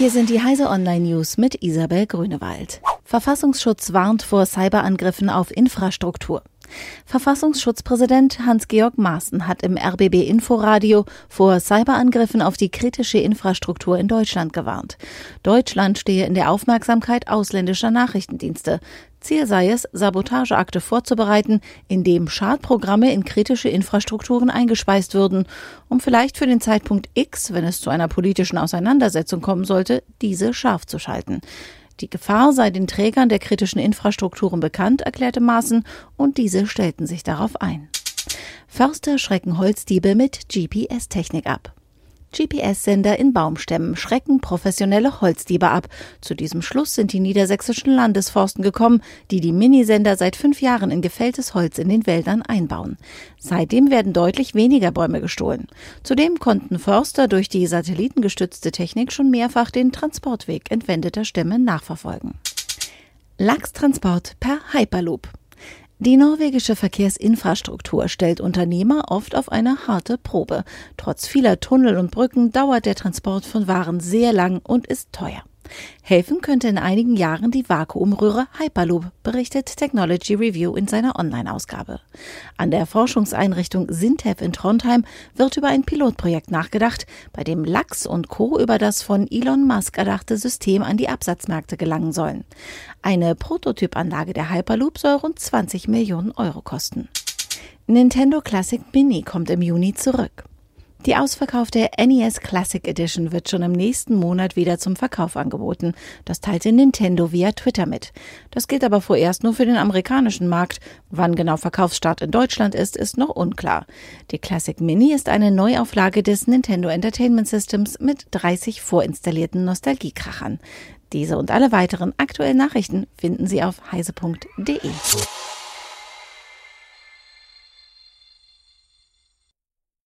Hier sind die Heise Online News mit Isabel Grünewald. Verfassungsschutz warnt vor Cyberangriffen auf Infrastruktur. Verfassungsschutzpräsident Hans-Georg Maaßen hat im RBB Inforadio vor Cyberangriffen auf die kritische Infrastruktur in Deutschland gewarnt. Deutschland stehe in der Aufmerksamkeit ausländischer Nachrichtendienste. Ziel sei es, Sabotageakte vorzubereiten, indem Schadprogramme in kritische Infrastrukturen eingespeist würden, um vielleicht für den Zeitpunkt X, wenn es zu einer politischen Auseinandersetzung kommen sollte, diese scharf zu schalten. Die Gefahr sei den Trägern der kritischen Infrastrukturen bekannt, erklärte Maaßen, und diese stellten sich darauf ein. Förster schrecken Holzdiebe mit GPS-Technik ab. GPS-Sender in Baumstämmen schrecken professionelle Holzdiebe ab. Zu diesem Schluss sind die niedersächsischen Landesforsten gekommen, die die Minisender seit fünf Jahren in gefälltes Holz in den Wäldern einbauen. Seitdem werden deutlich weniger Bäume gestohlen. Zudem konnten Förster durch die satellitengestützte Technik schon mehrfach den Transportweg entwendeter Stämme nachverfolgen. Lachstransport per Hyperloop. Die norwegische Verkehrsinfrastruktur stellt Unternehmer oft auf eine harte Probe. Trotz vieler Tunnel und Brücken dauert der Transport von Waren sehr lang und ist teuer. Helfen könnte in einigen Jahren die Vakuumröhre Hyperloop, berichtet Technology Review in seiner Online-Ausgabe. An der Forschungseinrichtung Sintef in Trondheim wird über ein Pilotprojekt nachgedacht, bei dem Lachs und Co. über das von Elon Musk erdachte System an die Absatzmärkte gelangen sollen. Eine Prototypanlage der Hyperloop soll rund 20 Millionen Euro kosten. Nintendo Classic Mini kommt im Juni zurück. Die ausverkaufte NES Classic Edition wird schon im nächsten Monat wieder zum Verkauf angeboten. Das teilte Nintendo via Twitter mit. Das gilt aber vorerst nur für den amerikanischen Markt. Wann genau Verkaufsstart in Deutschland ist, ist noch unklar. Die Classic Mini ist eine Neuauflage des Nintendo Entertainment Systems mit 30 vorinstallierten Nostalgiekrachern. Diese und alle weiteren aktuellen Nachrichten finden Sie auf heise.de.